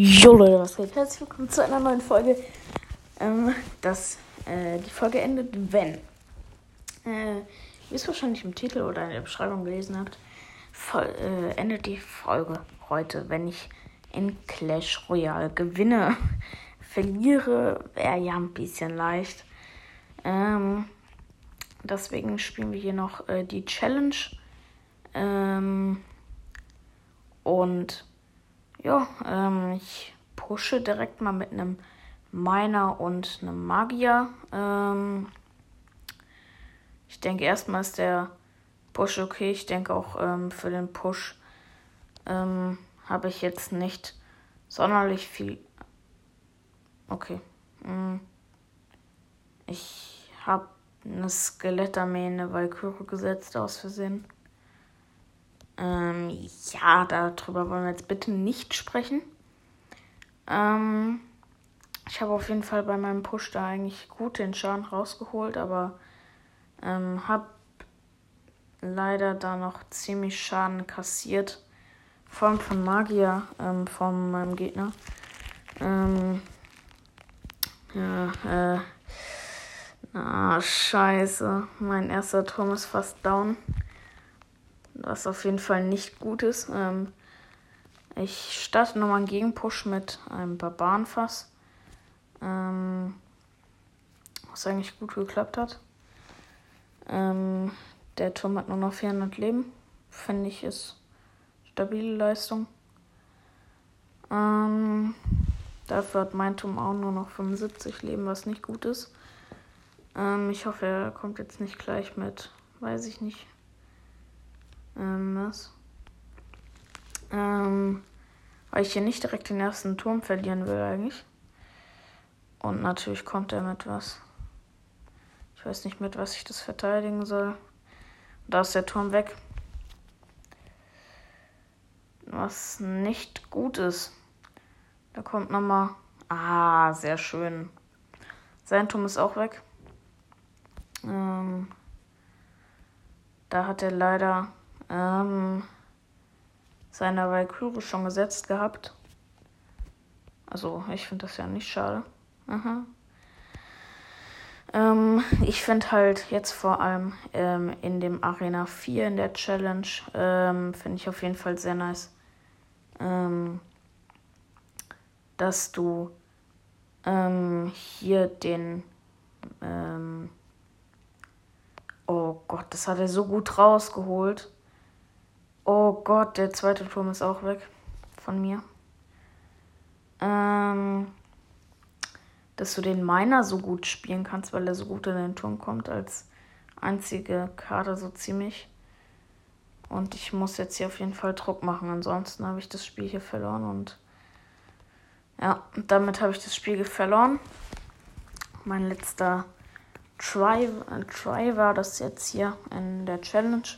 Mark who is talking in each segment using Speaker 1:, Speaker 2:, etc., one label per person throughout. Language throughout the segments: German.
Speaker 1: Jo Leute, was geht? Herzlich willkommen zu einer neuen Folge. Ähm, das, äh, die Folge endet, wenn, äh, wie es wahrscheinlich im Titel oder in der Beschreibung gelesen habt, voll, äh, endet die Folge heute, wenn ich in Clash Royale gewinne. Verliere wäre ja ein bisschen leicht. Ähm, deswegen spielen wir hier noch äh, die Challenge. Ähm, und ja, ähm, ich pushe direkt mal mit einem Miner und einem Magier. Ähm, ich denke erstmal ist der Push okay. Ich denke auch ähm, für den Push ähm, habe ich jetzt nicht sonderlich viel. Okay. Mm. Ich habe eine Skelettarmee in eine Valkyrie gesetzt aus Versehen. Ähm, ja, darüber wollen wir jetzt bitte nicht sprechen. Ähm, ich habe auf jeden Fall bei meinem Push da eigentlich gut den Schaden rausgeholt, aber ähm, habe leider da noch ziemlich Schaden kassiert. Vor allem von Magier, ähm, von meinem Gegner. Ähm, ja, äh, na, scheiße. Mein erster Turm ist fast down was auf jeden Fall nicht gut ist. Ähm, ich starte nochmal einen Gegenpush mit einem Barbarenfass. Ähm, was eigentlich gut geklappt hat. Ähm, der Turm hat nur noch 400 Leben. Finde ich ist stabile Leistung. Ähm, dafür hat mein Turm auch nur noch 75 Leben, was nicht gut ist. Ähm, ich hoffe, er kommt jetzt nicht gleich mit, weiß ich nicht, ähm, was? Ähm, weil ich hier nicht direkt den ersten Turm verlieren will eigentlich. Und natürlich kommt er mit was. Ich weiß nicht, mit was ich das verteidigen soll. Da ist der Turm weg. Was nicht gut ist. Da kommt nochmal. Ah, sehr schön. Sein Turm ist auch weg. Ähm, da hat er leider ähm, seiner Valkyrie schon gesetzt gehabt. Also, ich finde das ja nicht schade. Aha. Ähm, ich finde halt jetzt vor allem ähm, in dem Arena 4 in der Challenge, ähm, finde ich auf jeden Fall sehr nice, ähm, dass du ähm, hier den ähm, Oh Gott, das hat er so gut rausgeholt. Gott, der zweite Turm ist auch weg von mir. Ähm, dass du den Miner so gut spielen kannst, weil er so gut in den Turm kommt, als einzige Karte so ziemlich. Und ich muss jetzt hier auf jeden Fall Druck machen, ansonsten habe ich das Spiel hier verloren und ja, damit habe ich das Spiel verloren. Mein letzter Try, äh, Try war das jetzt hier in der Challenge.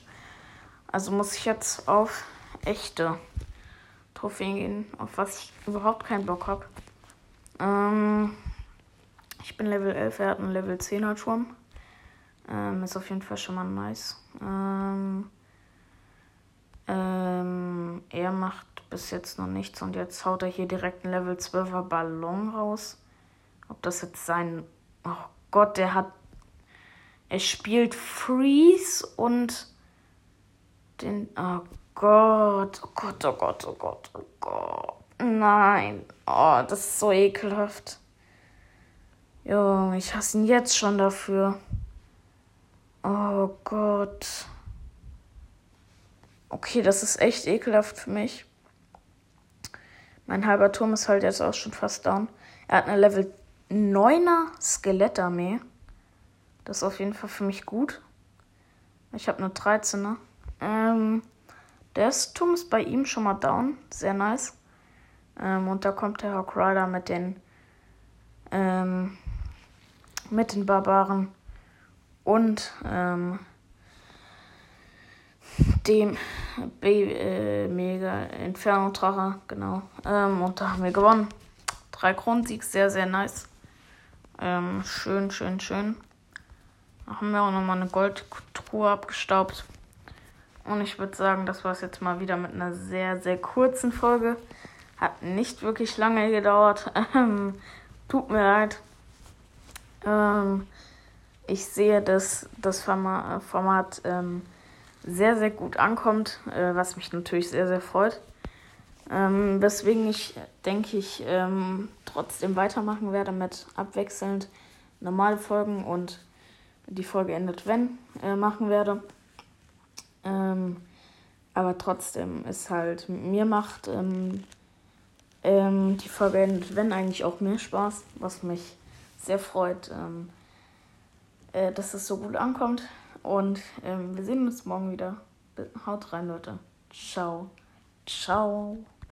Speaker 1: Also muss ich jetzt auf echte Trophäen gehen, auf was ich überhaupt keinen Bock habe. Ähm, ich bin Level 11, er hat einen Level 10er Turm. Ähm, ist auf jeden Fall schon mal nice. Ähm, ähm, er macht bis jetzt noch nichts und jetzt haut er hier direkt einen Level 12er Ballon raus. Ob das jetzt sein. Oh Gott, der hat. Er spielt Freeze und den. Oh Gott, oh Gott, oh Gott, oh Gott, oh Gott. Nein. Oh, das ist so ekelhaft. Jo, ich hasse ihn jetzt schon dafür. Oh Gott. Okay, das ist echt ekelhaft für mich. Mein halber Turm ist halt jetzt auch schon fast down. Er hat eine Level 9er Skelettarmee. Das ist auf jeden Fall für mich gut. Ich habe eine 13er. Ähm, der Turm ist bei ihm schon mal down. Sehr nice. Ähm, und da kommt der Hawk Rider mit den, ähm, mit den Barbaren und ähm, dem Baby, äh, Mega Inferno Drache, genau. Ähm, und da haben wir gewonnen. Drei Kronensieg, sehr, sehr nice. Ähm, schön, schön, schön. Da haben wir auch nochmal eine Goldtruhe abgestaubt. Und ich würde sagen, das war es jetzt mal wieder mit einer sehr, sehr kurzen Folge. Hat nicht wirklich lange gedauert. Ähm, tut mir leid. Ähm, ich sehe, dass das Format, ähm, sehr, sehr gut ankommt, äh, was mich natürlich sehr, sehr freut. Ähm, weswegen ich, denke ich, ähm, trotzdem weitermachen werde mit abwechselnd normale Folgen und die Folge endet, wenn äh, machen werde. Ähm, aber trotzdem ist halt, mir macht ähm, ähm, die Folge wenn eigentlich auch mehr Spaß, was mich sehr freut, ähm, äh, dass es so gut ankommt. Und ähm, wir sehen uns morgen wieder. Haut rein, Leute. Ciao. Ciao.